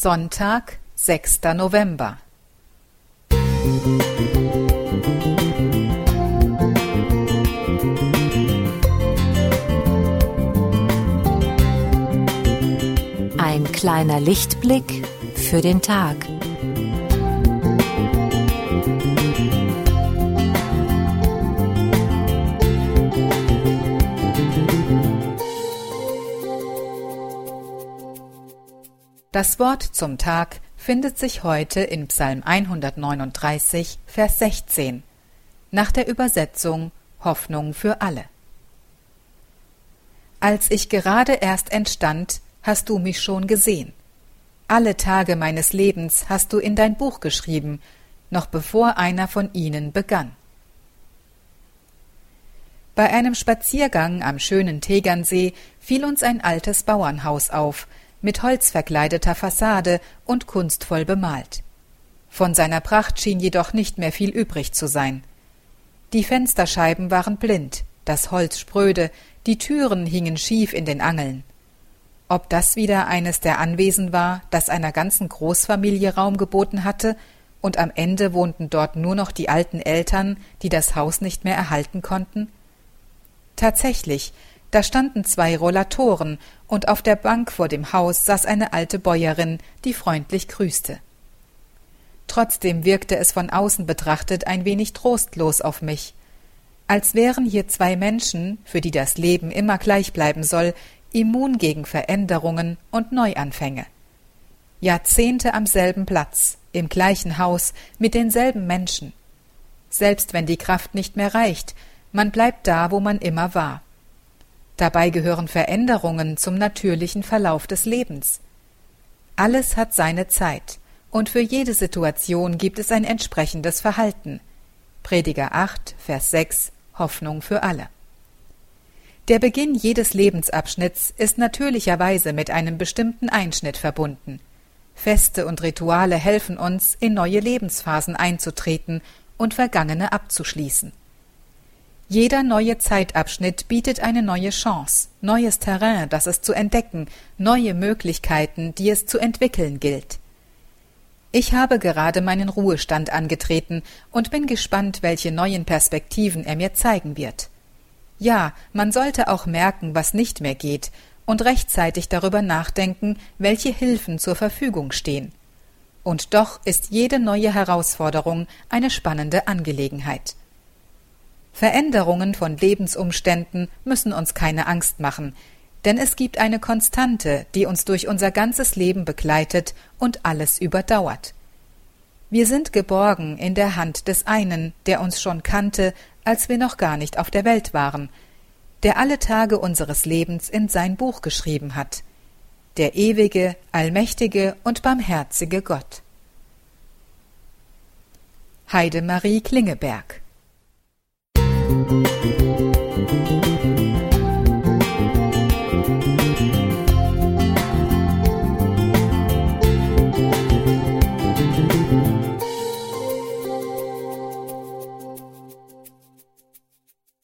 Sonntag, 6. November. Ein kleiner Lichtblick für den Tag. Das Wort zum Tag findet sich heute in Psalm 139, Vers 16, nach der Übersetzung Hoffnung für alle. Als ich gerade erst entstand, hast du mich schon gesehen. Alle Tage meines Lebens hast du in dein Buch geschrieben, noch bevor einer von ihnen begann. Bei einem Spaziergang am schönen Tegernsee fiel uns ein altes Bauernhaus auf, mit Holz verkleideter Fassade und kunstvoll bemalt. Von seiner Pracht schien jedoch nicht mehr viel übrig zu sein. Die Fensterscheiben waren blind, das Holz spröde, die Türen hingen schief in den Angeln. Ob das wieder eines der Anwesen war, das einer ganzen Großfamilie Raum geboten hatte, und am Ende wohnten dort nur noch die alten Eltern, die das Haus nicht mehr erhalten konnten? Tatsächlich, da standen zwei Rollatoren, und auf der Bank vor dem Haus saß eine alte Bäuerin, die freundlich grüßte. Trotzdem wirkte es von außen betrachtet ein wenig trostlos auf mich, als wären hier zwei Menschen, für die das Leben immer gleich bleiben soll, immun gegen Veränderungen und Neuanfänge. Jahrzehnte am selben Platz, im gleichen Haus, mit denselben Menschen. Selbst wenn die Kraft nicht mehr reicht, man bleibt da, wo man immer war. Dabei gehören Veränderungen zum natürlichen Verlauf des Lebens. Alles hat seine Zeit, und für jede Situation gibt es ein entsprechendes Verhalten. Prediger 8, Vers 6 Hoffnung für alle. Der Beginn jedes Lebensabschnitts ist natürlicherweise mit einem bestimmten Einschnitt verbunden. Feste und Rituale helfen uns, in neue Lebensphasen einzutreten und Vergangene abzuschließen. Jeder neue Zeitabschnitt bietet eine neue Chance, neues Terrain, das es zu entdecken, neue Möglichkeiten, die es zu entwickeln gilt. Ich habe gerade meinen Ruhestand angetreten und bin gespannt, welche neuen Perspektiven er mir zeigen wird. Ja, man sollte auch merken, was nicht mehr geht, und rechtzeitig darüber nachdenken, welche Hilfen zur Verfügung stehen. Und doch ist jede neue Herausforderung eine spannende Angelegenheit. Veränderungen von Lebensumständen müssen uns keine Angst machen, denn es gibt eine Konstante, die uns durch unser ganzes Leben begleitet und alles überdauert. Wir sind geborgen in der Hand des einen, der uns schon kannte, als wir noch gar nicht auf der Welt waren, der alle Tage unseres Lebens in sein Buch geschrieben hat, der ewige, allmächtige und barmherzige Gott. Heidemarie Klingeberg